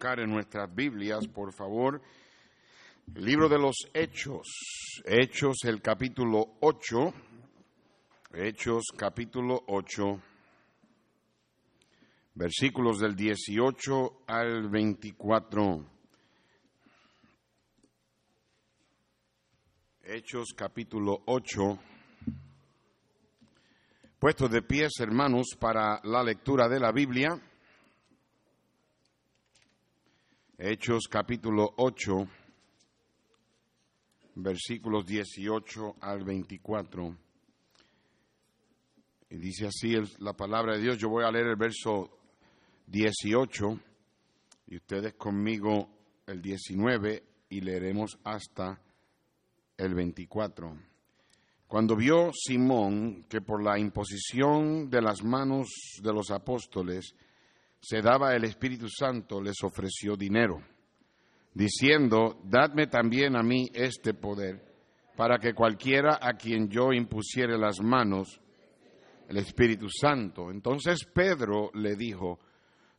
buscar en nuestras Biblias, por favor, el libro de los Hechos, Hechos el capítulo 8, Hechos capítulo 8, versículos del 18 al 24. Hechos capítulo 8. Puestos de pies, hermanos, para la lectura de la Biblia. Hechos capítulo 8, versículos 18 al 24. Y dice así la palabra de Dios. Yo voy a leer el verso 18 y ustedes conmigo el 19 y leeremos hasta el 24. Cuando vio Simón que por la imposición de las manos de los apóstoles se daba el Espíritu Santo, les ofreció dinero, diciendo, dadme también a mí este poder, para que cualquiera a quien yo impusiere las manos, el Espíritu Santo. Entonces Pedro le dijo,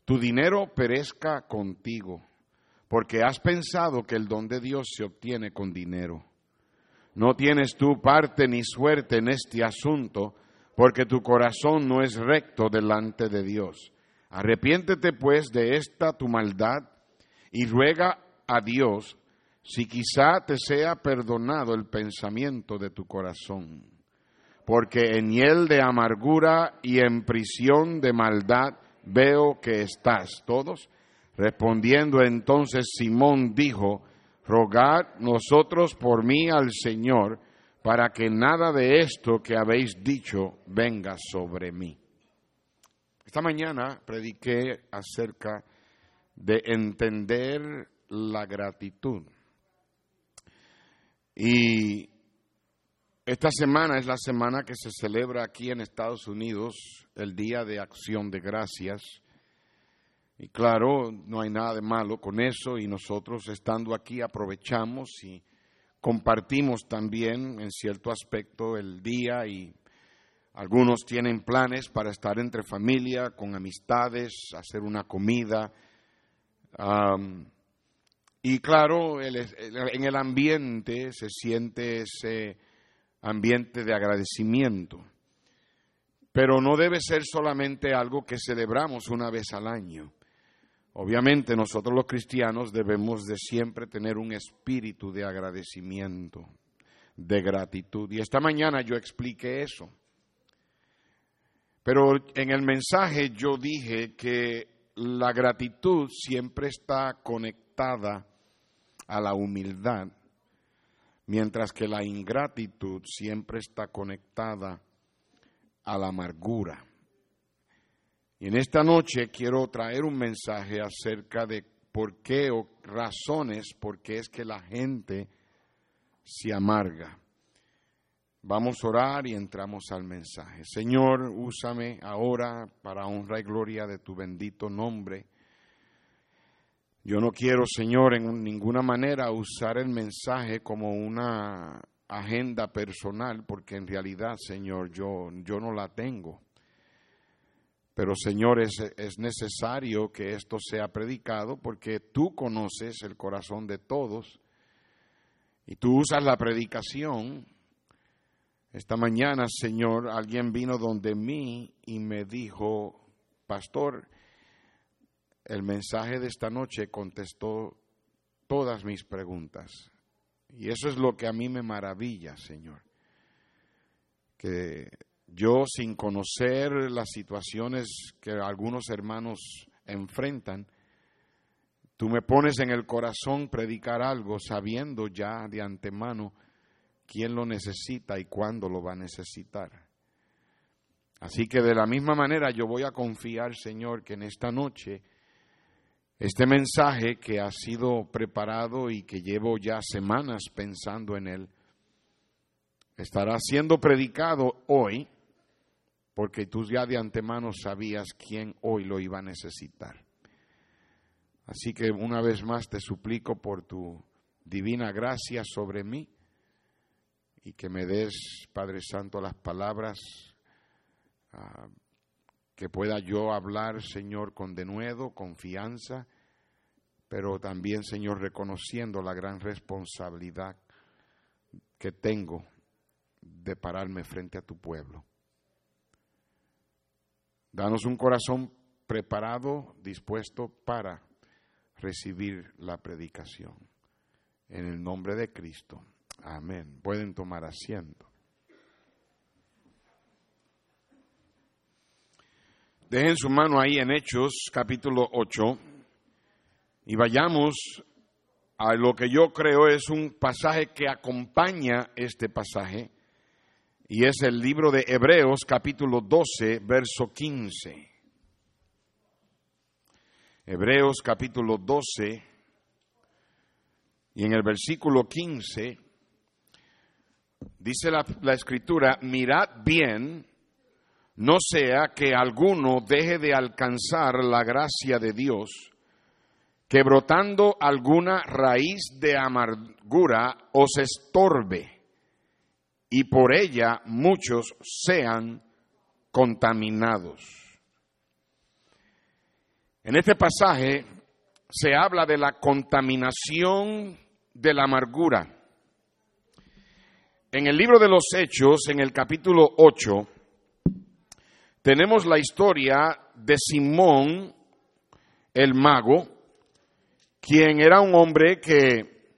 tu dinero perezca contigo, porque has pensado que el don de Dios se obtiene con dinero. No tienes tú parte ni suerte en este asunto, porque tu corazón no es recto delante de Dios. Arrepiéntete pues de esta tu maldad y ruega a Dios si quizá te sea perdonado el pensamiento de tu corazón, porque en hiel de amargura y en prisión de maldad veo que estás. Todos. Respondiendo entonces Simón dijo, rogad nosotros por mí al Señor, para que nada de esto que habéis dicho venga sobre mí. Esta mañana prediqué acerca de entender la gratitud. Y esta semana es la semana que se celebra aquí en Estados Unidos el Día de Acción de Gracias. Y claro, no hay nada de malo con eso y nosotros estando aquí aprovechamos y compartimos también en cierto aspecto el día y algunos tienen planes para estar entre familia, con amistades, hacer una comida. y claro, en el ambiente se siente ese ambiente de agradecimiento. Pero no debe ser solamente algo que celebramos una vez al año. Obviamente nosotros los cristianos debemos de siempre tener un espíritu de agradecimiento, de gratitud. Y esta mañana yo expliqué eso. Pero en el mensaje yo dije que la gratitud siempre está conectada a la humildad, mientras que la ingratitud siempre está conectada a la amargura. Y en esta noche quiero traer un mensaje acerca de por qué o razones por qué es que la gente se amarga. Vamos a orar y entramos al mensaje. Señor, úsame ahora para honra y gloria de tu bendito nombre. Yo no quiero, Señor, en ninguna manera usar el mensaje como una agenda personal, porque en realidad, Señor, yo, yo no la tengo. Pero, Señor, es, es necesario que esto sea predicado porque tú conoces el corazón de todos y tú usas la predicación esta mañana, Señor, alguien vino donde mí y me dijo, pastor, el mensaje de esta noche contestó todas mis preguntas. Y eso es lo que a mí me maravilla, Señor. Que yo, sin conocer las situaciones que algunos hermanos enfrentan, tú me pones en el corazón predicar algo sabiendo ya de antemano quién lo necesita y cuándo lo va a necesitar. Así que de la misma manera yo voy a confiar, Señor, que en esta noche este mensaje que ha sido preparado y que llevo ya semanas pensando en él, estará siendo predicado hoy, porque tú ya de antemano sabías quién hoy lo iba a necesitar. Así que una vez más te suplico por tu divina gracia sobre mí y que me des, Padre Santo, las palabras ah, que pueda yo hablar, Señor, con denuedo, confianza pero también, Señor, reconociendo la gran responsabilidad que tengo de pararme frente a tu pueblo. Danos un corazón preparado, dispuesto para recibir la predicación. En el nombre de Cristo. Amén. Pueden tomar asiento. Dejen su mano ahí en Hechos capítulo 8 y vayamos a lo que yo creo es un pasaje que acompaña este pasaje y es el libro de Hebreos capítulo 12 verso 15. Hebreos capítulo 12 y en el versículo 15 dice la, escritura, mirad bien, no sea que alguno deje de alcanzar la gracia de Dios, que brotando alguna raíz de amargura os estorbe y por ella muchos sean contaminados. En este pasaje se habla de la contaminación de la amargura. En el libro de los Hechos, en el capítulo 8, tenemos la historia de Simón el mago, quien era un hombre que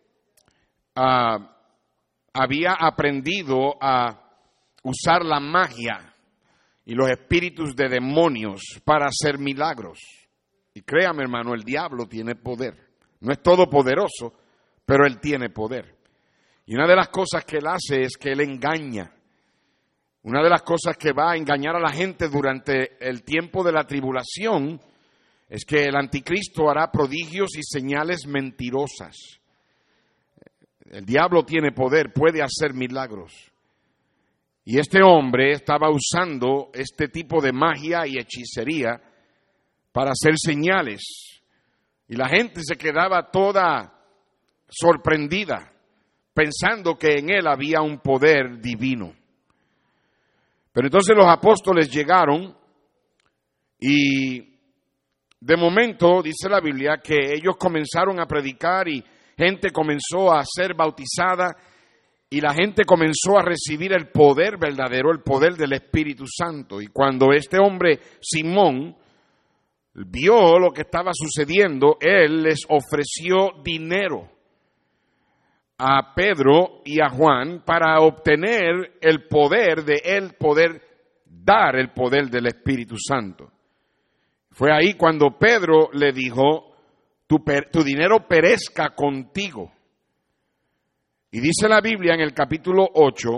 ah, había aprendido a usar la magia y los espíritus de demonios para hacer milagros. Y créame hermano, el diablo tiene poder. No es todopoderoso, pero él tiene poder. Y una de las cosas que él hace es que él engaña. Una de las cosas que va a engañar a la gente durante el tiempo de la tribulación es que el anticristo hará prodigios y señales mentirosas. El diablo tiene poder, puede hacer milagros. Y este hombre estaba usando este tipo de magia y hechicería para hacer señales. Y la gente se quedaba toda sorprendida, pensando que en él había un poder divino. Pero entonces los apóstoles llegaron y de momento dice la Biblia que ellos comenzaron a predicar y gente comenzó a ser bautizada y la gente comenzó a recibir el poder verdadero, el poder del Espíritu Santo. Y cuando este hombre, Simón, vio lo que estaba sucediendo, él les ofreció dinero a Pedro y a Juan para obtener el poder de él poder dar el poder del Espíritu Santo. Fue ahí cuando Pedro le dijo, tu, tu, dinero perezca contigo. Y dice la Biblia en el capítulo 8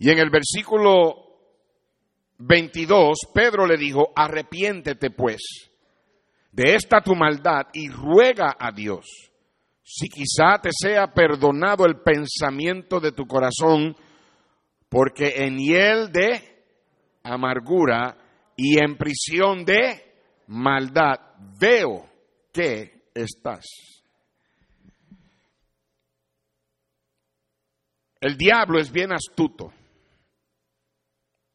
y en el versículo 22, Pedro le dijo, arrepiéntete pues de esta tu maldad y ruega a Dios si quizá te sea perdonado el pensamiento de tu corazón, porque en hiel de amargura y en prisión de maldad veo que estás. El diablo es bien astuto.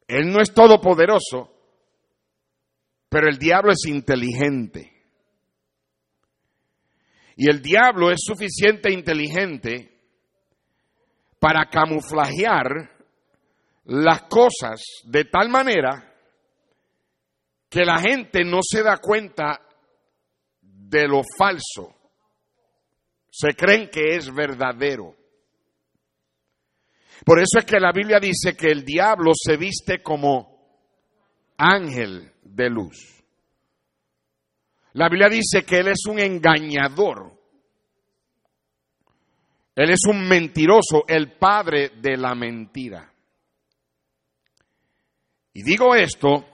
Él no es todopoderoso, pero el diablo es inteligente. Y el diablo es suficiente inteligente para camuflajear las cosas de tal manera que la gente no se da cuenta de lo falso. Se creen que es verdadero. Por eso es que la Biblia dice que el diablo se viste como ángel de luz. La Biblia dice que Él es un engañador. Él es un mentiroso, el padre de la mentira. Y digo esto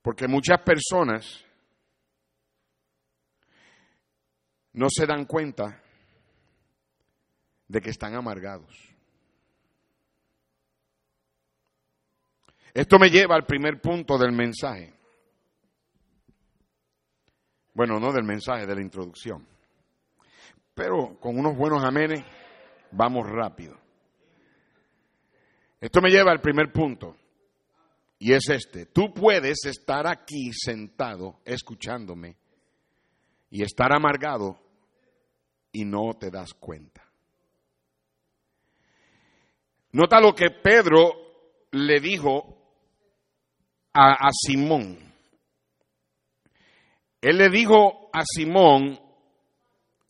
porque muchas personas no se dan cuenta de que están amargados. Esto me lleva al primer punto del mensaje. Bueno, no del mensaje, de la introducción. Pero con unos buenos amenes vamos rápido. Esto me lleva al primer punto. Y es este, tú puedes estar aquí sentado escuchándome y estar amargado y no te das cuenta. Nota lo que Pedro le dijo a, Simón. Él le dijo a Simón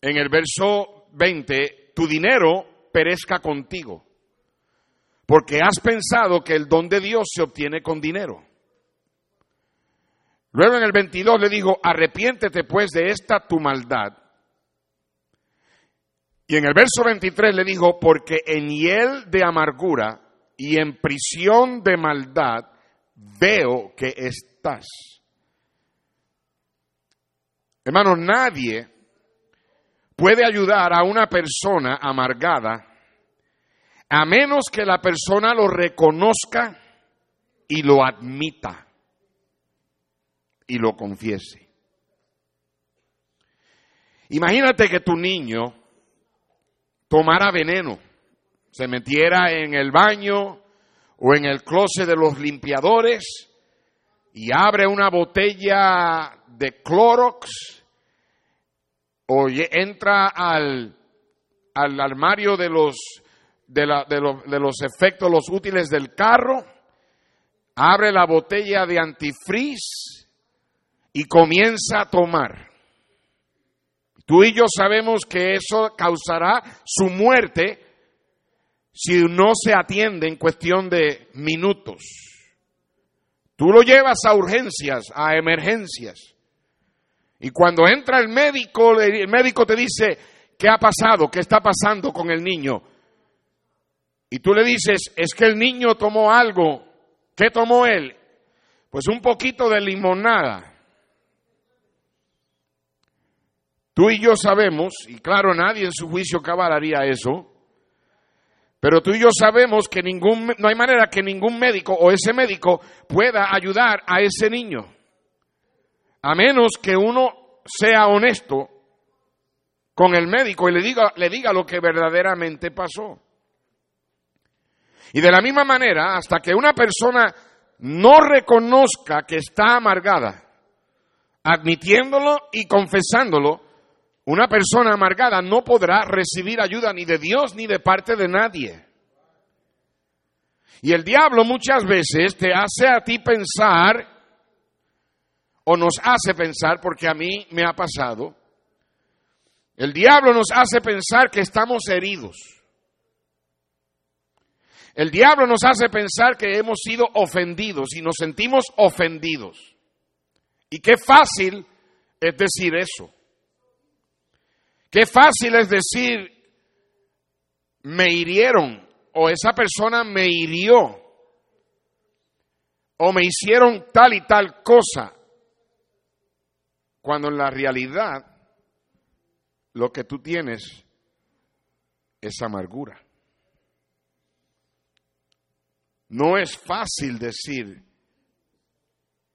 en el verso 20, tu dinero perezca contigo, porque has pensado que el don de Dios se obtiene con dinero. Luego en el 22 le dijo, arrepiéntete pues de esta tu maldad y en el verso 23 le dijo, porque en hiel de amargura y en prisión de maldad veo que estás. Hermano, nadie puede ayudar a una persona amargada a menos que la persona lo reconozca y lo admita y lo confiese. Imagínate que tu niño tomara veneno, se metiera en el baño o en el closet de los limpiadores y abre una botella de Clorox o entra al, al armario de los, de, de, los, de los efectos, los útiles del carro, abre la botella de antifreeze y comienza a tomar. Tú y yo sabemos que eso causará su muerte si no se atiende en cuestión de minutos. Tú lo llevas a urgencias, a emergencias. Y cuando entra el médico, el médico te dice, ¿qué ha pasado? ¿Qué está pasando con el niño? Y tú le dices, es que el niño tomó algo. ¿Qué tomó él? Pues un poquito de limonada. Tú y yo sabemos, y claro, nadie en su juicio cabal haría eso, pero tú y yo sabemos que ningún, no hay manera que ningún médico o ese médico pueda ayudar a ese niño, a menos que uno sea honesto con el médico y le diga, le diga lo que verdaderamente pasó. Y de la misma manera, hasta que una persona no reconozca que está amargada, admitiéndolo y confesándolo, una persona amargada no podrá recibir ayuda ni de Dios ni de parte de nadie. Y el diablo muchas veces te hace a ti pensar, o nos hace pensar, porque a mí me ha pasado, el diablo nos hace pensar que estamos heridos. El diablo nos hace pensar que hemos sido ofendidos y nos sentimos ofendidos. Y qué fácil es decir eso. Qué fácil es decir, me hirieron o esa persona me hirió o me hicieron tal y tal cosa, cuando en la realidad lo que tú tienes es amargura. No es fácil decir,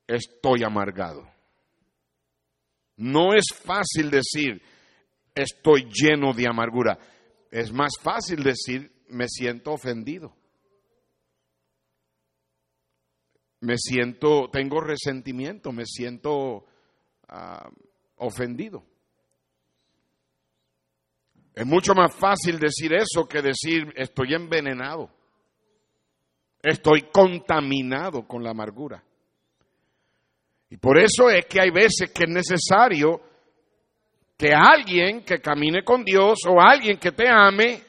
estoy amargado. No es fácil decir, estoy lleno de amargura. Es más fácil decir, me siento ofendido. Me siento, tengo resentimiento, me siento ah, ofendido. Es mucho más fácil decir eso que decir estoy envenenado, estoy contaminado con la amargura. Y por eso es que hay veces que es necesario que alguien que camine con Dios o alguien que te ame,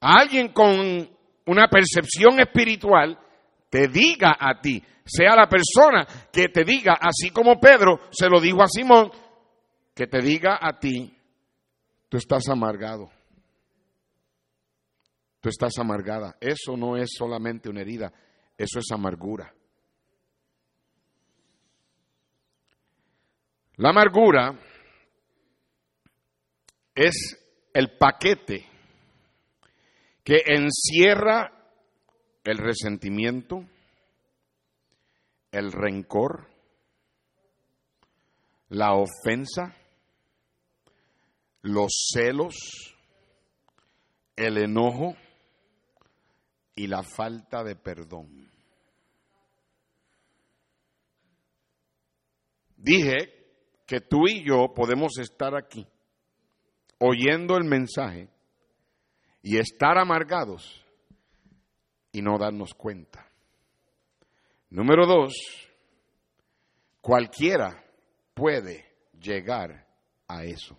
alguien con una percepción espiritual, te diga a ti, sea la persona que te diga, así como Pedro se lo dijo a Simón, que te diga a ti, tú estás amargado. Tú estás amargada. Eso no es solamente una herida, eso es amargura. La amargura es el paquete que encierra el resentimiento, el rencor, la ofensa, los celos, el enojo y la falta de perdón. Dije que tú y yo podemos estar aquí oyendo el mensaje y estar amargados y no darnos cuenta. Número dos, cualquiera puede llegar a eso.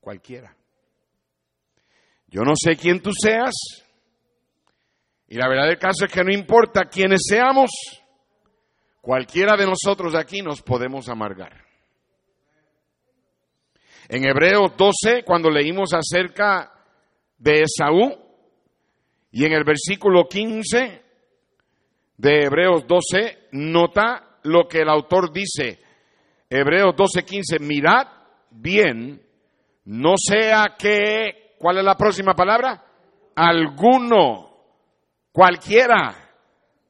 Cualquiera. Yo no sé quién tú seas, y la verdad del caso es que no importa quiénes seamos, cualquiera de nosotros aquí nos podemos amargar. En Hebreos 12, cuando leímos acerca de Esaú, y en el versículo 15 de Hebreos 12, nota lo que el autor dice. Hebreos 12, 15, mirad bien, no sea que, ¿cuál es la próxima palabra? Alguno, cualquiera,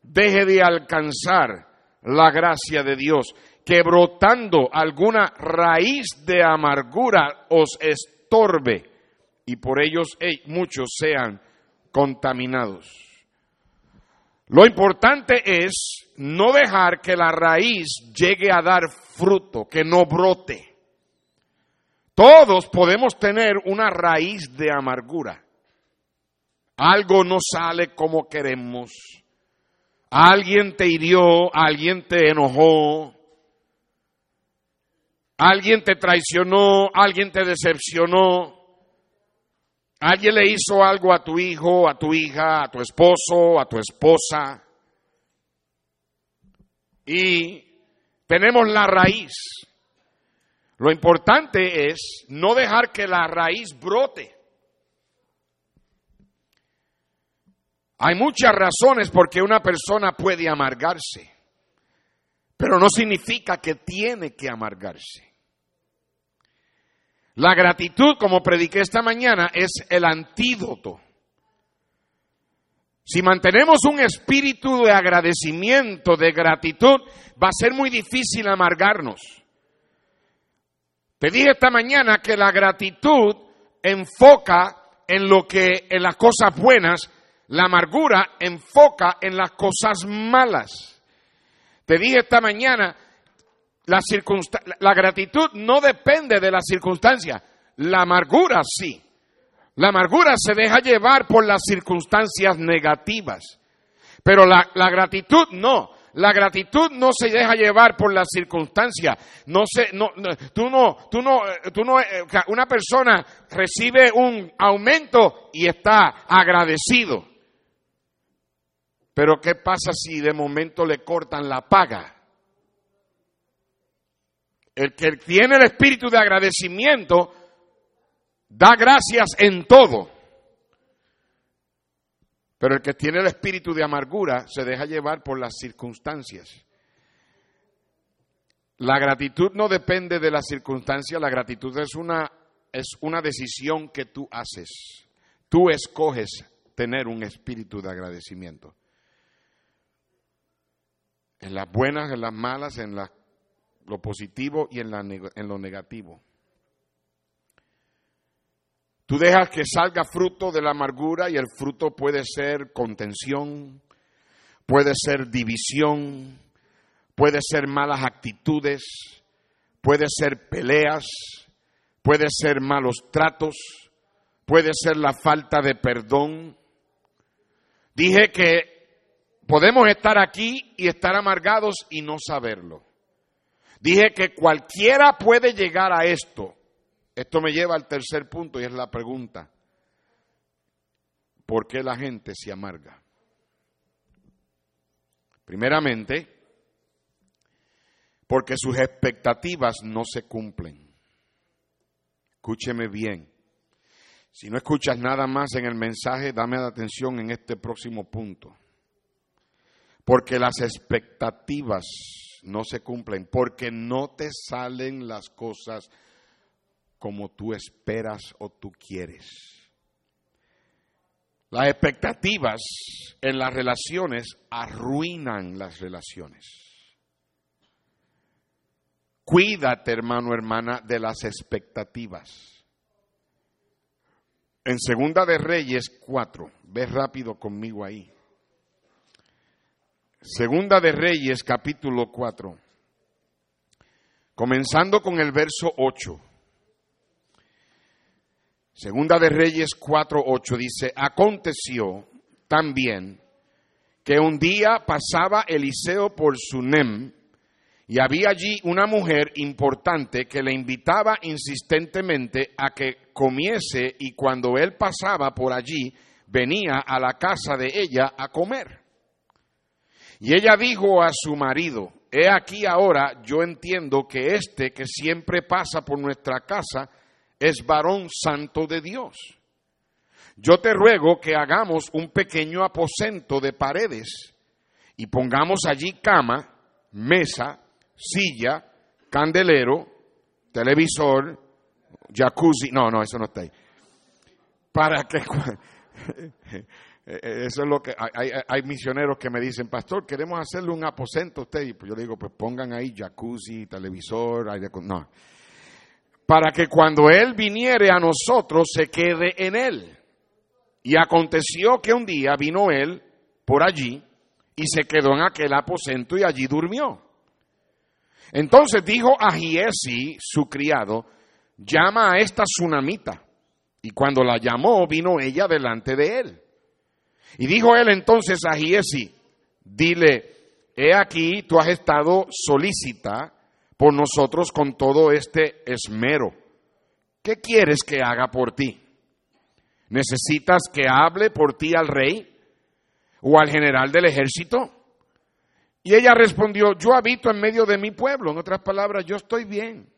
deje de alcanzar la gracia de Dios, que brotando alguna raíz de amargura os estorbe y por ellos muchos sean contaminados. Lo importante es no dejar que la raíz llegue a dar fruto, que no brote. Todos podemos tener una raíz de amargura. Algo no sale como queremos. Alguien te hirió, alguien te enojó, alguien te traicionó, alguien te decepcionó. Alguien le hizo algo a tu hijo, a tu hija, a tu esposo, a tu esposa. Y tenemos la raíz. Lo importante es no dejar que la raíz brote. Hay muchas razones por qué una persona puede amargarse, pero no significa que tiene que amargarse. La gratitud, como prediqué esta mañana, es el antídoto. Si mantenemos un espíritu de agradecimiento, de gratitud, va a ser muy difícil amargarnos. Te dije esta mañana que la gratitud enfoca en lo que en las cosas buenas, la amargura enfoca en las cosas malas. Te dije esta mañana la, la gratitud no depende de la circunstancia, la amargura sí. La amargura se deja llevar por las circunstancias negativas, pero la, la gratitud no. La gratitud no se deja llevar por las circunstancias. No se, no, tú no, tú no, tú no, eh, una persona recibe un aumento y está agradecido. Pero ¿qué pasa si de momento le cortan la paga? El que tiene el espíritu de agradecimiento da gracias en todo. Pero el que tiene el espíritu de amargura se deja llevar por las circunstancias. La gratitud no depende de las circunstancias, la gratitud es una, es una decisión que tú haces. Tú escoges tener un espíritu de agradecimiento. En las buenas, en las malas, en las lo positivo y en, la, en lo negativo. Tú dejas que salga fruto de la amargura y el fruto puede ser contención, puede ser división, puede ser malas actitudes, puede ser peleas, puede ser malos tratos, puede ser la falta de perdón. Dije que podemos estar aquí y estar amargados y no saberlo. Dije que cualquiera puede llegar a esto. Esto me lleva al tercer punto y es la pregunta. ¿Por qué la gente se amarga? Primeramente, porque sus expectativas no se cumplen. Escúcheme bien. Si no escuchas nada más en el mensaje, dame atención en este próximo punto. Porque las expectativas no se cumplen, porque no te salen las cosas como tú esperas o tú quieres. Las expectativas en las relaciones arruinan las relaciones. Cuídate, hermano, hermana, de las expectativas. En Segunda de Reyes 4, ve rápido conmigo ahí. Segunda de Reyes, capítulo 4. comenzando con el verso 8. Segunda de Reyes 4:8 dice, aconteció también que un día pasaba Eliseo por Sunem y había allí una mujer importante que le invitaba insistentemente a que comiese y cuando él pasaba por allí venía a la casa de ella a comer. Y ella dijo a su marido, he aquí ahora yo entiendo que este que siempre pasa por nuestra casa es varón santo de Dios. Yo te ruego que hagamos un pequeño aposento de paredes y pongamos allí cama, mesa, silla, candelero, televisor, jacuzzi. No, no, eso no está ahí. Para que. Eso es lo que. Hay, hay, misioneros que me dicen, Pastor, queremos hacerle un aposento a usted. Y pues yo le digo, pues pongan ahí jacuzzi, televisor, aire. No. Para que cuando Él viniere a nosotros se quede en Él. Y aconteció que un día vino Él por allí y se quedó en aquel aposento y allí durmió. Entonces dijo a Giesi, su criado, llama a esta tsunamita. Y cuando la llamó, vino ella delante de él. Y dijo él entonces a Giesi, dile, he aquí, tú has estado solícita por nosotros con todo este esmero. ¿Qué quieres que haga por ti? ¿Necesitas que hable por ti al rey o al general del ejército? Y ella respondió, yo habito en medio de mi pueblo, en otras palabras, yo estoy bien.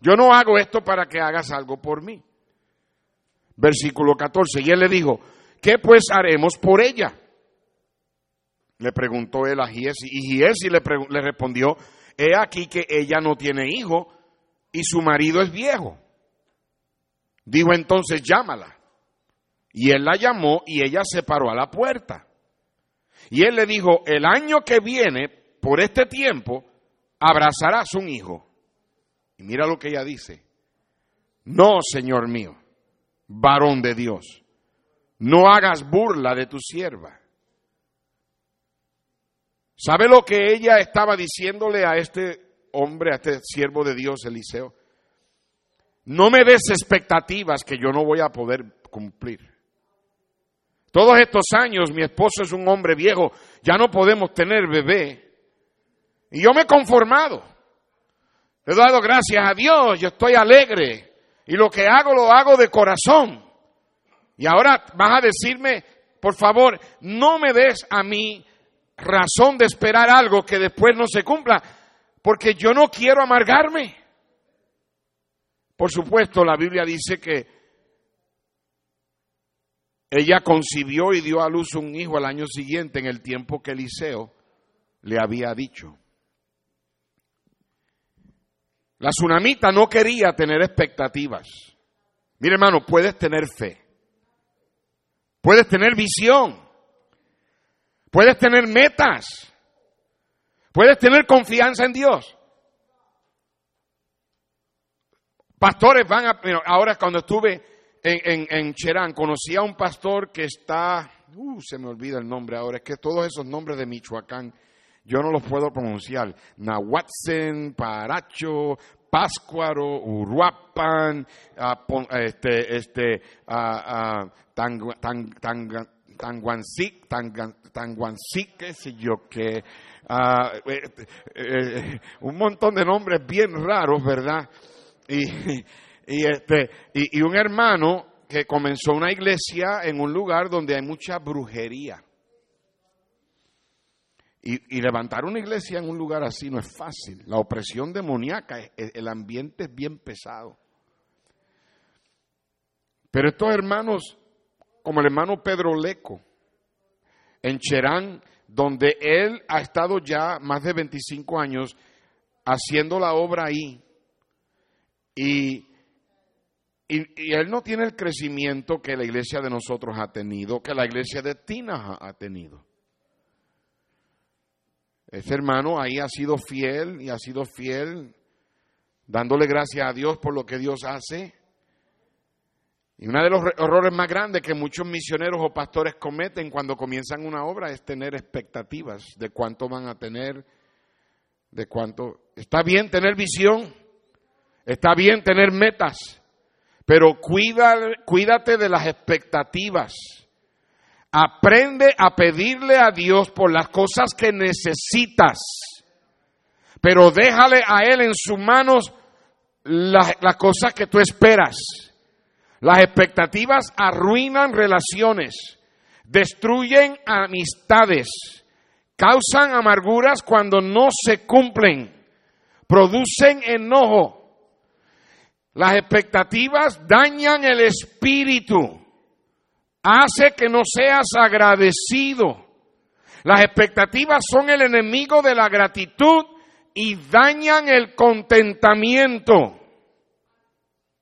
Yo no hago esto para que hagas algo por mí. Versículo 14, y él le dijo, ¿qué pues haremos por ella? Le preguntó él a Giesi, y Giesi le, respondió, he aquí que ella no tiene hijo y su marido es viejo. Dijo entonces, llámala. Y él la llamó y ella se paró a la puerta. Y él le dijo, el año que viene, por este tiempo, abrazarás un hijo. Y mira lo que ella dice. No, Señor mío, varón de Dios, no hagas burla de tu sierva. ¿Sabe lo que ella estaba diciéndole a este hombre, a este siervo de Dios, Eliseo? No me des expectativas que yo no voy a poder cumplir. Todos estos años mi esposo es un hombre viejo, ya no podemos tener bebé. Y yo me he conformado. He dado gracias a Dios, yo estoy alegre. Y lo que hago lo hago de corazón. Y ahora vas a decirme, por favor, no me des a mí razón de esperar algo que después no se cumpla, porque yo no quiero amargarme. Por supuesto, la Biblia dice que ella concibió y dio a luz un hijo al año siguiente en el tiempo que Eliseo le había dicho. La tsunamita no quería tener expectativas. Mire hermano, puedes tener fe. Puedes tener visión. Puedes tener metas. Puedes tener confianza en Dios. Pastores van a... Ahora cuando estuve en, en, Cherán, conocí a un pastor que está, uh, se me olvida el nombre ahora, es que todos esos nombres de Michoacán, yo no los puedo pronunciar. Nahuatzen, Paracho, Páscuaro, Uruapan, este, este, Tanguancic, Tanguancic, qué sé yo, eh, eh, un montón de nombres bien raros, ¿verdad? Y, y, este, y, un hermano que comenzó una iglesia en un lugar donde hay mucha brujería. Y, levantar una iglesia en un lugar así no es fácil. La opresión demoníaca, el ambiente es bien pesado. Pero estos hermanos, como el hermano Pedro Leco, en Cherán, donde él ha estado ya más de 25 años haciendo la obra ahí, y y, él no tiene el crecimiento que la iglesia de nosotros ha tenido, que la iglesia de Tina ha, tenido. Ese hermano ahí ha sido fiel y ha sido fiel, dándole gracias a Dios por lo que Dios hace. Y uno de los errores más grandes que muchos misioneros o pastores cometen cuando comienzan una obra es tener expectativas de cuánto van a tener, de cuánto... Está bien tener visión, está bien tener metas, pero cuida, cuídate de las expectativas. Aprende a pedirle a Dios por las cosas que necesitas, pero déjale a Él en sus manos las, cosas que tú esperas. Las expectativas arruinan relaciones, destruyen amistades, causan amarguras cuando no se cumplen, producen enojo. Las expectativas dañan el espíritu, hace que no seas agradecido. Las expectativas son el enemigo de la gratitud y dañan el contentamiento.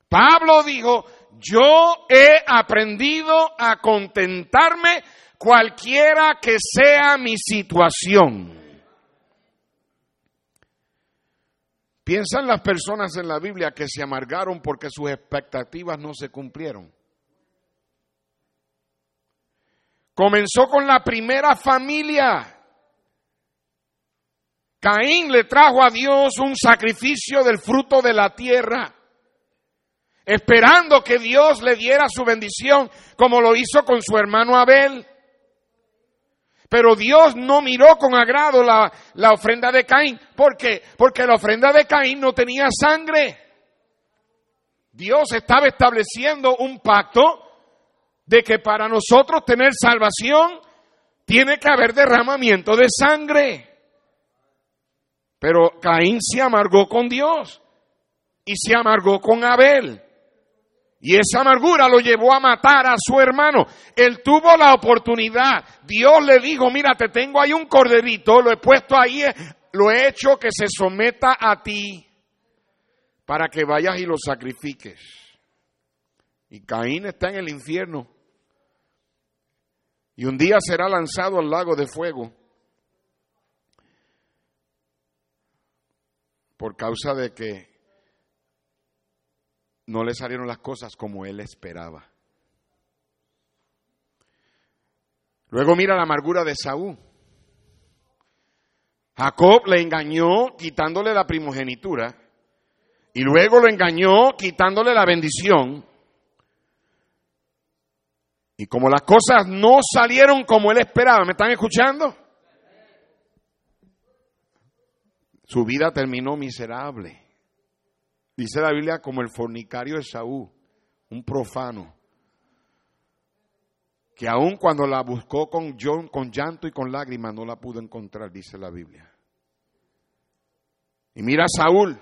Pablo dijo, yo he aprendido a contentarme cualquiera que sea mi situación. Piensan las personas en la Biblia que se amargaron porque sus expectativas no se cumplieron. Comenzó con la primera familia. Caín le trajo a Dios un sacrificio del fruto de la tierra esperando que Dios le diera su bendición, como lo hizo con su hermano Abel. Pero Dios no miró con agrado la, la, ofrenda de Caín. ¿Por qué? Porque la ofrenda de Caín no tenía sangre. Dios estaba estableciendo un pacto de que para nosotros tener salvación tiene que haber derramamiento de sangre. Pero Caín se amargó con Dios y se amargó con Abel. Y esa amargura lo llevó a matar a su hermano. Él tuvo la oportunidad. Dios le dijo, mira, te tengo ahí un corderito, lo he puesto ahí, lo he hecho que se someta a ti para que vayas y lo sacrifiques. Y Caín está en el infierno. Y un día será lanzado al lago de fuego. Por causa de que no le salieron las cosas como él esperaba. Luego mira la amargura de Saúl. Jacob le engañó quitándole la primogenitura y luego lo engañó quitándole la bendición. Y como las cosas no salieron como él esperaba, ¿me están escuchando? Su vida terminó miserable. Dice la Biblia como el fornicario de Saúl, un profano, que aun cuando la buscó con, con llanto y con lágrimas no la pudo encontrar, dice la Biblia. Y mira a Saúl,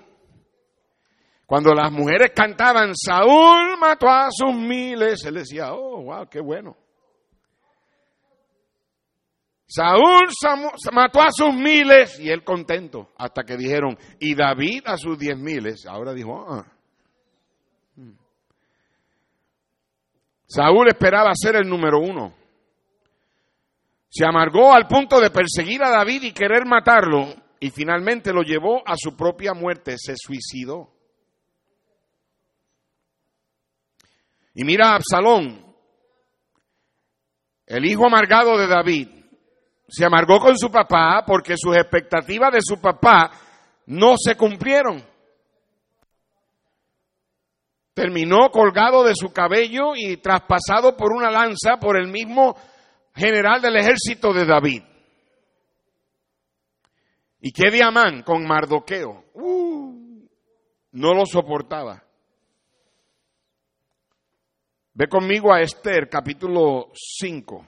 cuando las mujeres cantaban, Saúl mató a sus miles, él decía, oh, wow, qué bueno. Saúl mató a sus miles y él contento, hasta que dijeron, y David a sus diez miles. Ahora dijo, ah. Saúl esperaba ser el número uno. Se amargó al punto de perseguir a David y querer matarlo, y finalmente lo llevó a su propia muerte, se suicidó. Y mira a Absalón, el hijo amargado de David, se amargó con su papá porque sus expectativas de su papá no se cumplieron. Terminó colgado de su cabello y traspasado por una lanza por el mismo general del ejército de David. ¿Y qué diamán con Mardoqueo? Uh, no lo soportaba. Ve conmigo a Esther, capítulo 5.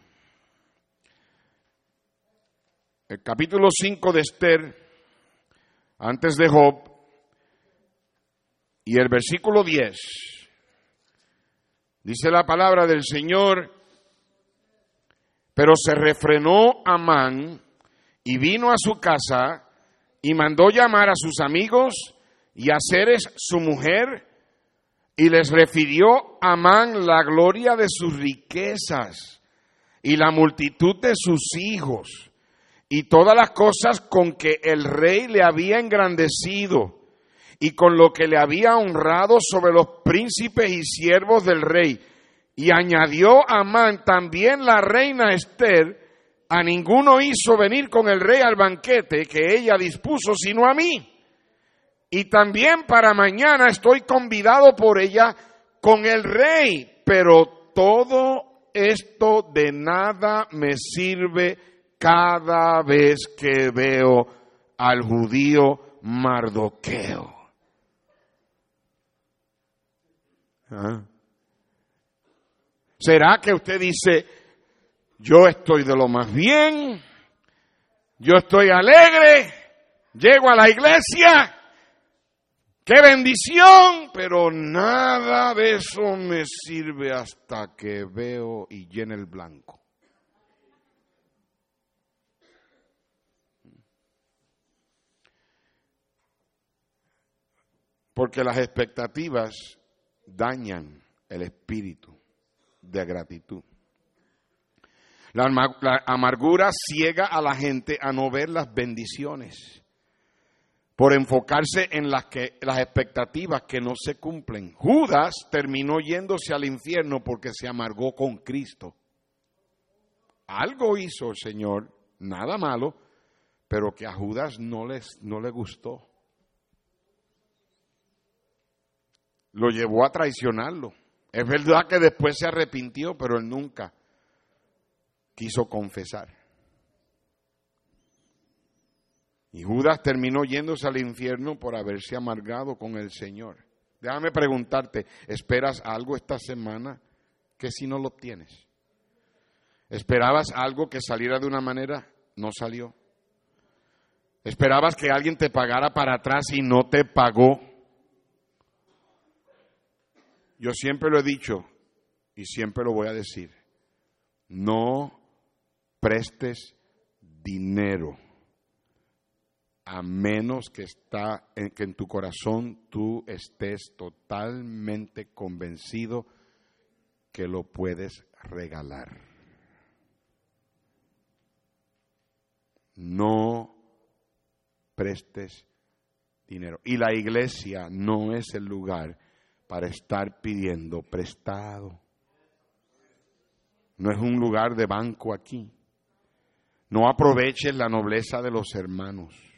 el capítulo 5 de Esther, antes de Job, y el versículo 10, dice la palabra del Señor, pero se refrenó Amán y vino a su casa y mandó llamar a sus amigos y a Ceres su mujer y les refirió Amán la gloria de sus riquezas y la multitud de sus hijos y todas las cosas con que el rey le había engrandecido y con lo que le había honrado sobre los príncipes y siervos del rey. Y añadió Amán también la reina Esther, a ninguno hizo venir con el rey al banquete que ella dispuso, sino a mí. Y también para mañana estoy convidado por ella con el rey, pero todo esto de nada me sirve cada vez que veo al judío Mardoqueo. ¿Ah? ¿Será que usted dice, yo estoy de lo más bien, yo estoy alegre, llego a la iglesia, qué bendición, pero nada de eso me sirve hasta que veo y llene el blanco. Porque las expectativas dañan el espíritu de gratitud. La, amargura ciega a la gente a no ver las bendiciones por enfocarse en las, que, las expectativas que no se cumplen. Judas terminó yéndose al infierno porque se amargó con Cristo. Algo hizo el Señor, nada malo, pero que a Judas no, les, no le gustó. Lo llevó a traicionarlo. Es verdad que después se arrepintió, pero él nunca quiso confesar. Y Judas terminó yéndose al infierno por haberse amargado con el Señor. Déjame preguntarte, ¿esperas algo esta semana que si no lo tienes? ¿Esperabas algo que saliera de una manera? No salió. ¿Esperabas que alguien te pagara para atrás y no te pagó? Yo siempre lo he dicho y siempre lo voy a decir. No prestes dinero a menos que está en que en tu corazón tú estés totalmente convencido que lo puedes regalar. No prestes dinero. Y la iglesia no es el lugar para estar pidiendo prestado. No es un lugar de banco aquí. No aproveches la nobleza de los hermanos.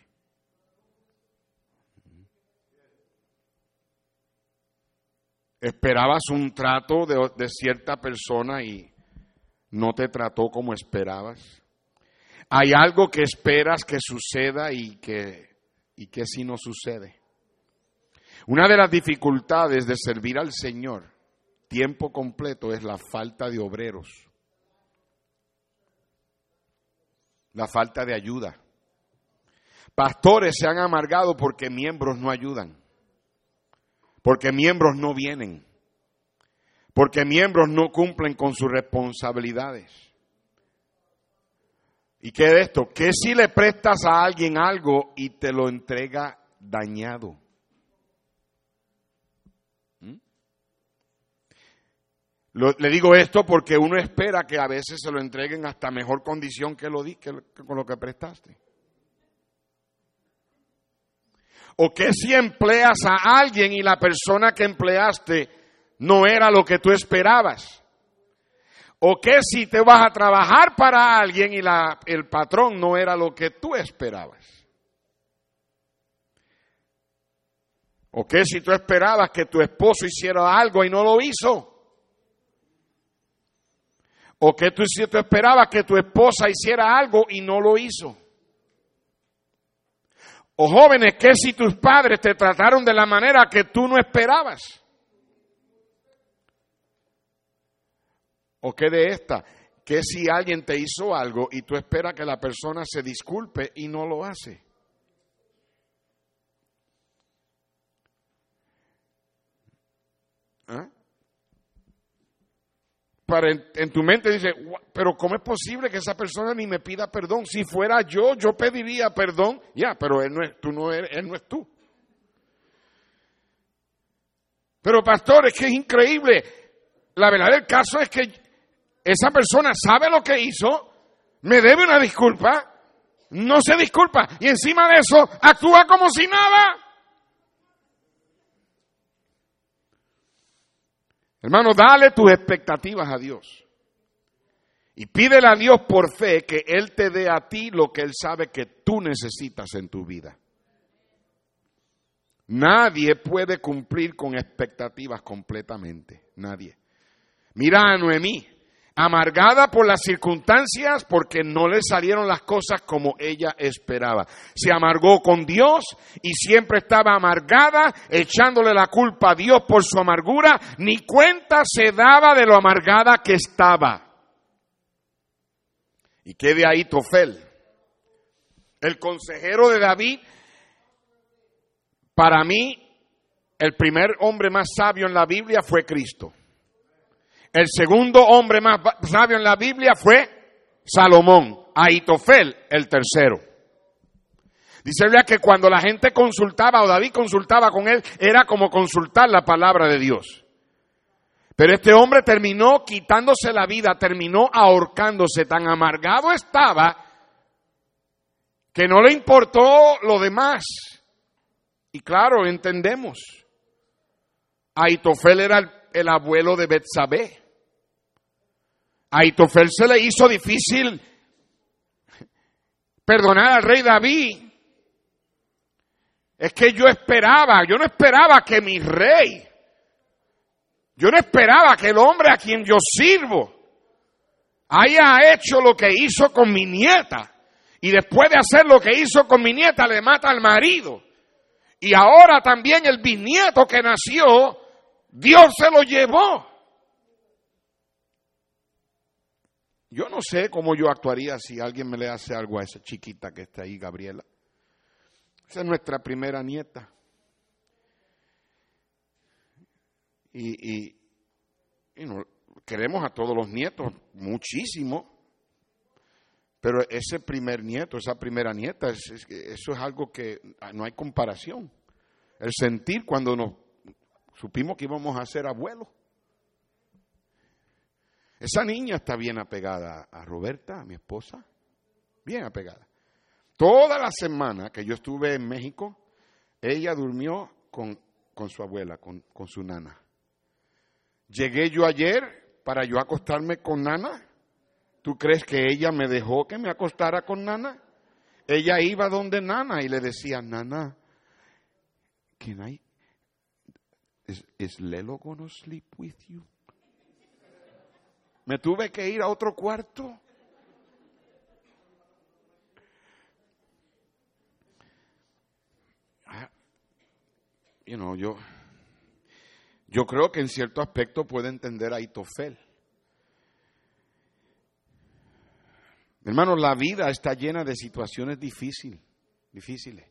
Esperabas un trato de, cierta persona y no te trató como esperabas. Hay algo que esperas que suceda y que, y que si no sucede. Una de las dificultades de servir al Señor tiempo completo es la falta de obreros, la falta de ayuda. Pastores se han amargado porque miembros no ayudan, porque miembros no vienen, porque miembros no cumplen con sus responsabilidades. ¿Y qué de esto? ¿Qué si le prestas a alguien algo y te lo entrega dañado? le digo esto porque uno espera que a veces se lo entreguen hasta mejor condición que, lo que, con lo que prestaste. ¿O qué si empleas a alguien y la persona que empleaste no era lo que tú esperabas? ¿O qué si te vas a trabajar para alguien y la, el patrón no era lo que tú esperabas? ¿O qué si tú esperabas que tu esposo hiciera algo y no lo hizo? ¿O que tú, si tú esperabas que tu esposa hiciera algo y no lo hizo? O jóvenes, que si tus padres te trataron de la manera que tú no esperabas? ¿O qué de esta? Que si alguien te hizo algo y tú esperas que la persona se disculpe y no lo hace? Para en, tu mente dice, pero ¿cómo es posible que esa persona ni me pida perdón? Si fuera yo, yo pediría perdón. Ya, pero él no es, tú no eres, él no es tú. Pero pastor, es que es increíble. La verdad del caso es que esa persona sabe lo que hizo, me debe una disculpa, no se disculpa y encima de eso actúa como si nada. Hermano, dale tus expectativas a Dios. Y pídele a Dios por fe que Él te dé a ti lo que Él sabe que tú necesitas en tu vida. Nadie puede cumplir con expectativas completamente. Nadie. Mira a Noemí, amargada por las circunstancias porque no le salieron las cosas como ella esperaba. Se amargó con Dios y siempre estaba amargada, echándole la culpa a Dios por su amargura, ni cuenta se daba de lo amargada que estaba. Y qué de ahí Tofel, el consejero de David, para mí, el primer hombre más sabio en la Biblia fue Cristo. El segundo hombre más sabio en la Biblia fue Salomón. Aitofel, el tercero. Dice que cuando la gente consultaba o David consultaba con él, era como consultar la palabra de Dios. Pero este hombre terminó quitándose la vida, terminó ahorcándose, tan amargado estaba que no le importó lo demás. Y claro, entendemos. Aitofel era el, el abuelo de Betsabé. A Itofel se le hizo difícil perdonar al rey David. Es que yo esperaba, yo no esperaba que mi rey, yo no esperaba que el hombre a quien yo sirvo haya hecho lo que hizo con mi nieta. Y después de hacer lo que hizo con mi nieta, le mata al marido. Y ahora también el bisnieto que nació, Dios se lo llevó. Yo no sé cómo yo actuaría si alguien me le hace algo a esa chiquita que está ahí, Gabriela. Esa es nuestra primera nieta. Y, queremos a todos los nietos muchísimo, pero ese primer nieto, esa primera nieta, eso es algo que no hay comparación. El sentir cuando nos supimos que íbamos a ser abuelos. Esa niña está bien apegada a Roberta, a mi esposa, bien apegada. Toda la semana que yo estuve en México, ella durmió con, su abuela, con, con su nana. Llegué yo ayer para yo acostarme con nana. ¿Tú crees que ella me dejó que me acostara con nana? Ella iba donde nana y le decía, nana, can I, is, is Lelo gonna sleep with you? Me tuve que ir a otro cuarto. Ah, you know, yo, yo creo que en cierto aspecto puede entender a Itofel. Hermano, la vida está llena de situaciones difíciles, difíciles.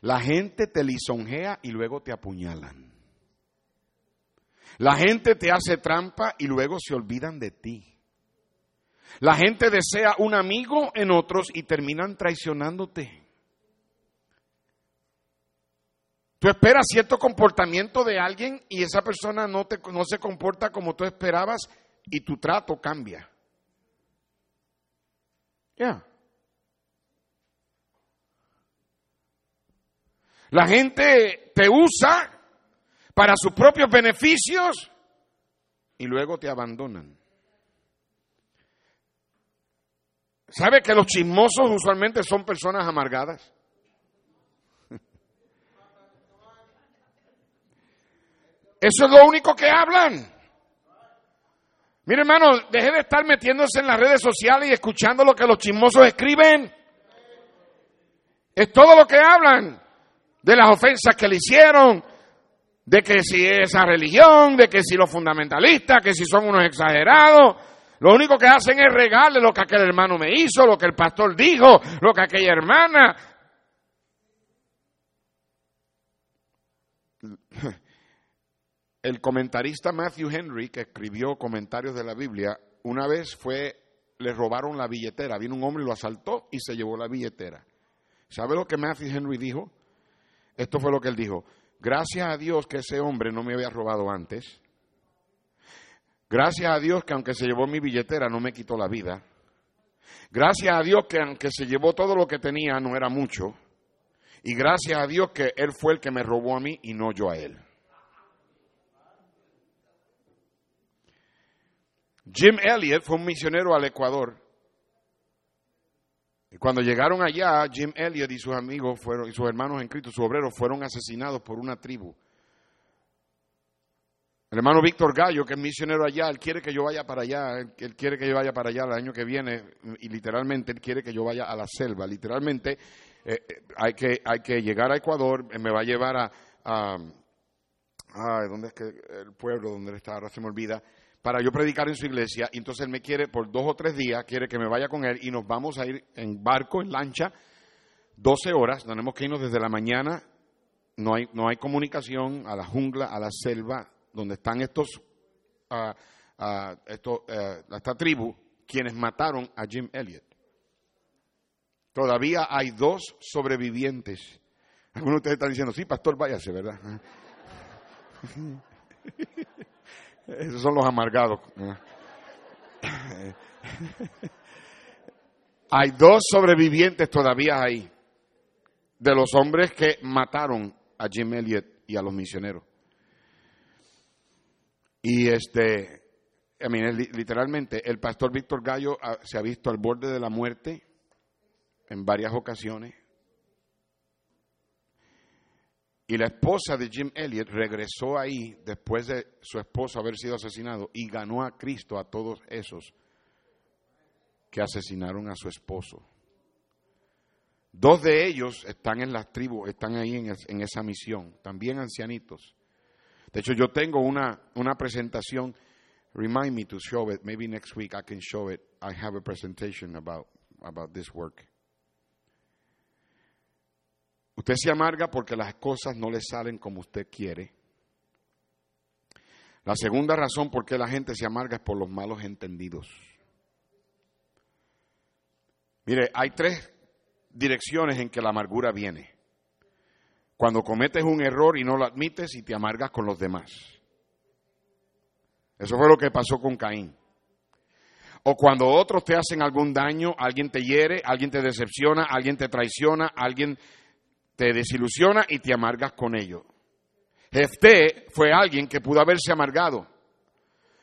La gente te lisonjea y luego te apuñalan. La gente te hace trampa y luego se olvidan de ti. La gente desea un amigo en otros y terminan traicionándote. Tú esperas cierto comportamiento de alguien y esa persona no, te, no se comporta como tú esperabas y tu trato cambia. Ya. La gente te usa para sus propios beneficios y luego te abandonan. ¿Sabe que los chismosos usualmente son personas amargadas? Eso es lo único que hablan. Mire hermano, deje de estar metiéndose en las redes sociales y escuchando lo que los chismosos escriben. Es todo lo que hablan de las ofensas que le hicieron, de que si esa religión, de que si los fundamentalistas, que si son unos exagerados. Lo único que hacen es regarle lo que aquel hermano me hizo, lo que el pastor dijo, lo que aquella hermana. El comentarista Matthew Henry, que escribió comentarios de la Biblia, una vez fue, le robaron la billetera. Vino un hombre y lo asaltó y se llevó la billetera. ¿Sabe lo que Matthew Henry dijo? Esto fue lo que él dijo. Gracias a Dios que ese hombre no me había robado antes. Gracias a Dios que aunque se llevó mi billetera no me quitó la vida. Gracias a Dios que aunque se llevó todo lo que tenía no era mucho. Y gracias a Dios que Él fue el que me robó a mí y no yo a Él. Jim Elliot fue un misionero al Ecuador. Cuando llegaron allá, Jim Elliot y sus amigos fueron, y sus hermanos en Cristo, sus obreros, fueron asesinados por una tribu. El hermano Víctor Gallo, que es misionero allá, él quiere que yo vaya para allá, él, quiere que yo vaya para allá el año que viene, y literalmente él quiere que yo vaya a la selva. Literalmente eh, eh, hay, que, hay que llegar a Ecuador, me va a llevar a, a, ¿dónde es que el pueblo donde él está? Ahora se me olvida para yo predicar en su iglesia. Y entonces él me quiere, por dos o tres días, quiere que me vaya con él y nos vamos a ir en barco, en lancha, 12 horas. Tenemos que irnos desde la mañana. No hay, no hay comunicación a la jungla, a la selva, donde están estos, uh, esta tribu, quienes mataron a Jim Elliot. Todavía hay dos sobrevivientes. Algunos de ustedes están diciendo, sí, pastor, váyase, ¿verdad? Esos son los amargados. Hay dos sobrevivientes todavía ahí de los hombres que mataron a Jim Elliot y a los misioneros. Y este, literalmente, el pastor Víctor Gallo ah, se ha visto al borde de la muerte en varias ocasiones. Y la esposa de Jim Elliot regresó ahí después de su esposo haber sido asesinado y ganó a Cristo a todos esos que asesinaron a su esposo. Dos de ellos están en las tribus, están ahí en, esa misión, también ancianitos. De hecho, yo tengo una, una presentación. Remind me to show it. Maybe next week I can show it. I have a presentation about, about this work. Usted se amarga porque las cosas no le salen como usted quiere. La segunda razón por qué la gente se amarga es por los malos entendidos. Mire, hay tres direcciones en que la amargura viene. Cuando cometes un error y no lo admites y te amargas con los demás. Eso fue lo que pasó con Caín. O cuando otros te hacen algún daño, alguien te hiere, alguien te decepciona, alguien te traiciona, alguien te desilusiona y te amargas con ello. Jefté fue alguien que pudo haberse amargado.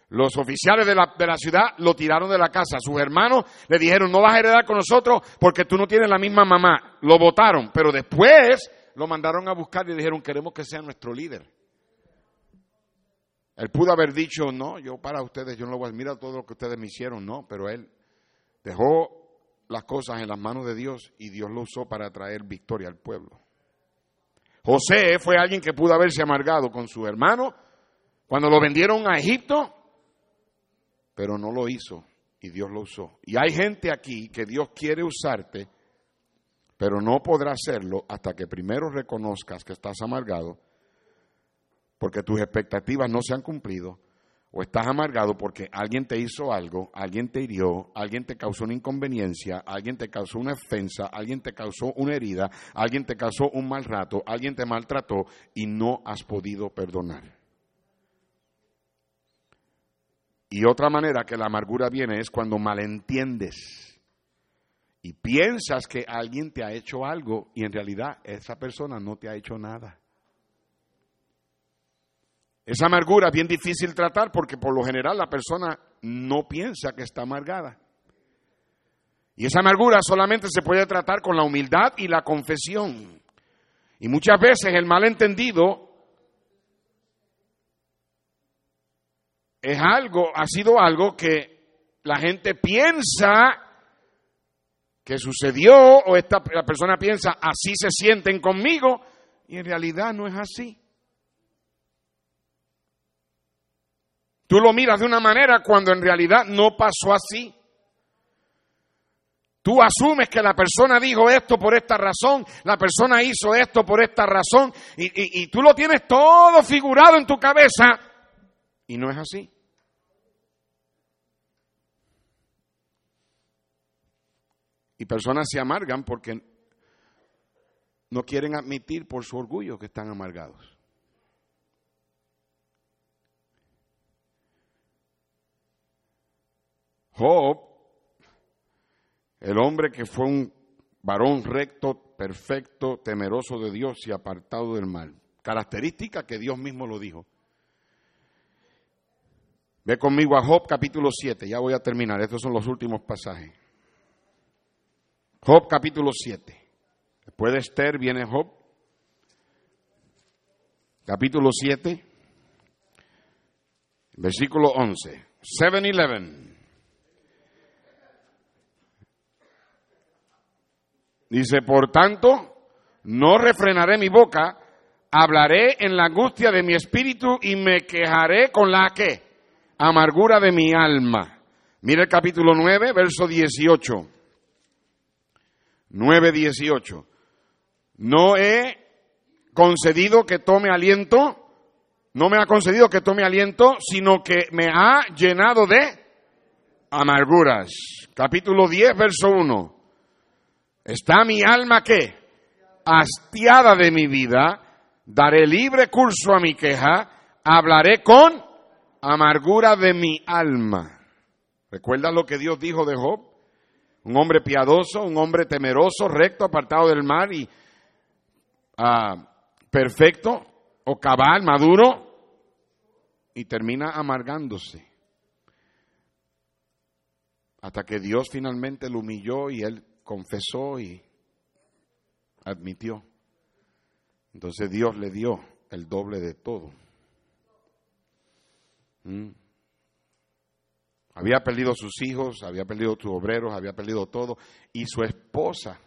Los oficiales de la, de la, ciudad lo tiraron de la casa. Sus hermanos le dijeron, no vas a heredar con nosotros porque tú no tienes la misma mamá. Lo votaron, pero después lo mandaron a buscar y dijeron, queremos que sea nuestro líder. Él pudo haber dicho, no, yo para ustedes, yo no lo voy a mirar todo lo que ustedes me hicieron, no, pero él dejó las cosas en las manos de Dios y Dios lo usó para traer victoria al pueblo. José fue alguien que pudo haberse amargado con su hermano cuando lo vendieron a Egipto, pero no lo hizo y Dios lo usó. Y hay gente aquí que Dios quiere usarte, pero no podrá hacerlo hasta que primero reconozcas que estás amargado, porque tus expectativas no se han cumplido o estás amargado porque alguien te hizo algo, alguien te hirió, alguien te causó una inconveniencia, alguien te causó una ofensa, alguien te causó una herida, alguien te causó un mal rato, alguien te maltrató y no has podido perdonar. Y otra manera que la amargura viene es cuando malentiendes y piensas que alguien te ha hecho algo y en realidad esa persona no te ha hecho nada. Esa amargura es bien difícil tratar porque por lo general la persona no piensa que está amargada. Y esa amargura solamente se puede tratar con la humildad y la confesión. Y muchas veces el malentendido es algo, ha sido algo que la gente piensa que sucedió o esta, la persona piensa así se sienten conmigo y en realidad no es así. Tú lo miras de una manera cuando en realidad no pasó así. Tú asumes que la persona dijo esto por esta razón, la persona hizo esto por esta razón, y, tú lo tienes todo figurado en tu cabeza, y no es así. Y personas se amargan porque no quieren admitir por su orgullo que están amargados. Job, el hombre que fue un varón recto, perfecto, temeroso de Dios y apartado del mal. Característica que Dios mismo lo dijo. Ve conmigo a Job capítulo 7, ya voy a terminar, estos son los últimos pasajes. Job capítulo 7. Después de Esther viene Job. Capítulo 7. Versículo 11. 7-11. Dice, por tanto, no refrenaré mi boca, hablaré en la angustia de mi espíritu y me quejaré con la que amargura de mi alma. Mira el capítulo 9, verso 18. 9, 18. No he concedido que tome aliento, no me ha concedido que tome aliento, sino que me ha llenado de amarguras. Capítulo 10, verso 1. Está mi alma que, hastiada de mi vida, daré libre curso a mi queja, hablaré con amargura de mi alma. ¿Recuerdas lo que Dios dijo de Job? Un hombre piadoso, un hombre temeroso, recto, apartado del mal y ah, perfecto o cabal, maduro, y termina amargándose. Hasta que Dios finalmente lo humilló y él confesó y admitió. Entonces Dios le dio el doble de todo. ¿Mm? Había perdido sus hijos, había perdido sus obreros, había perdido todo. Y su esposa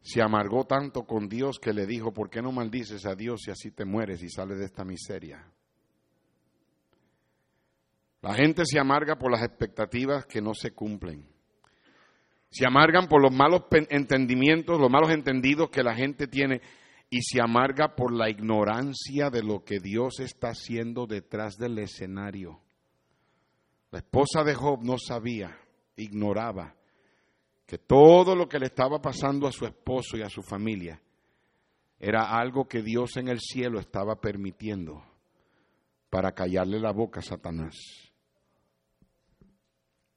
se amargó tanto con Dios que le dijo, ¿por qué no maldices a Dios si así te mueres y sales de esta miseria? La gente se amarga por las expectativas que no se cumplen. Se amargan por los malos entendimientos, los malos entendidos que la gente tiene y se amarga por la ignorancia de lo que Dios está haciendo detrás del escenario. La esposa de Job no sabía, ignoraba que todo lo que le estaba pasando a su esposo y a su familia era algo que Dios en el cielo estaba permitiendo para callarle la boca a Satanás.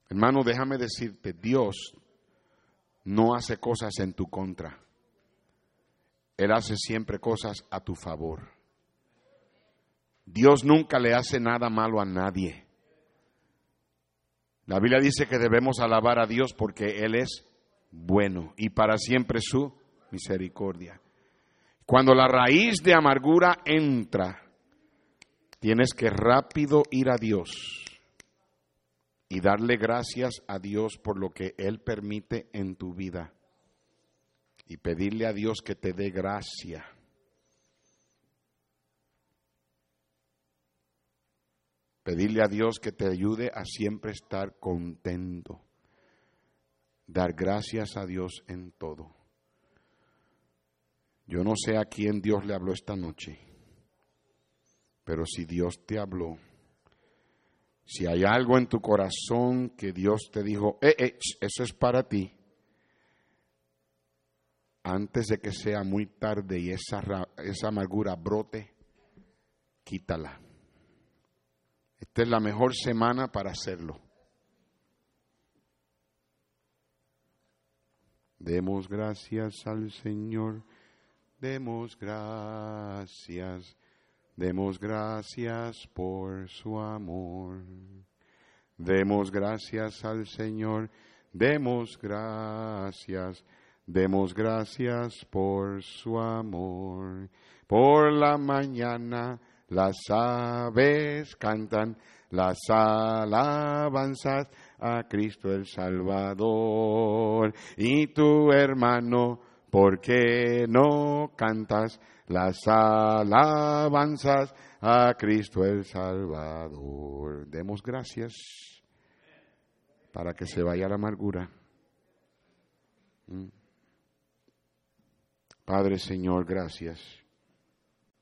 Hermano, déjame decirte, Dios no hace cosas en tu contra. Él hace siempre cosas a tu favor. Dios nunca le hace nada malo a nadie. La Biblia dice que debemos alabar a Dios porque Él es bueno y para siempre su misericordia. Cuando la raíz de amargura entra, tienes que rápido ir a Dios y darle gracias a Dios por lo que Él permite en tu vida y pedirle a Dios que te dé gracia. Pedirle a Dios que te ayude a siempre estar contento. Dar gracias a Dios en todo. Yo no sé a quién Dios le habló esta noche, pero si Dios te habló, si hay algo en tu corazón que Dios te dijo, eh, eh, eso es para ti, antes de que sea muy tarde y esa, esa amargura brote, quítala. Esta es la mejor semana para hacerlo. Demos gracias al Señor, demos gracias, demos gracias por su amor. Demos gracias al Señor, demos gracias Demos gracias por su amor. Por la mañana las aves cantan las alabanzas a Cristo el Salvador. Y tu hermano, ¿por qué no cantas las alabanzas a Cristo el Salvador? Demos gracias para que se vaya la amargura. ¿Mm? Padre Señor, gracias.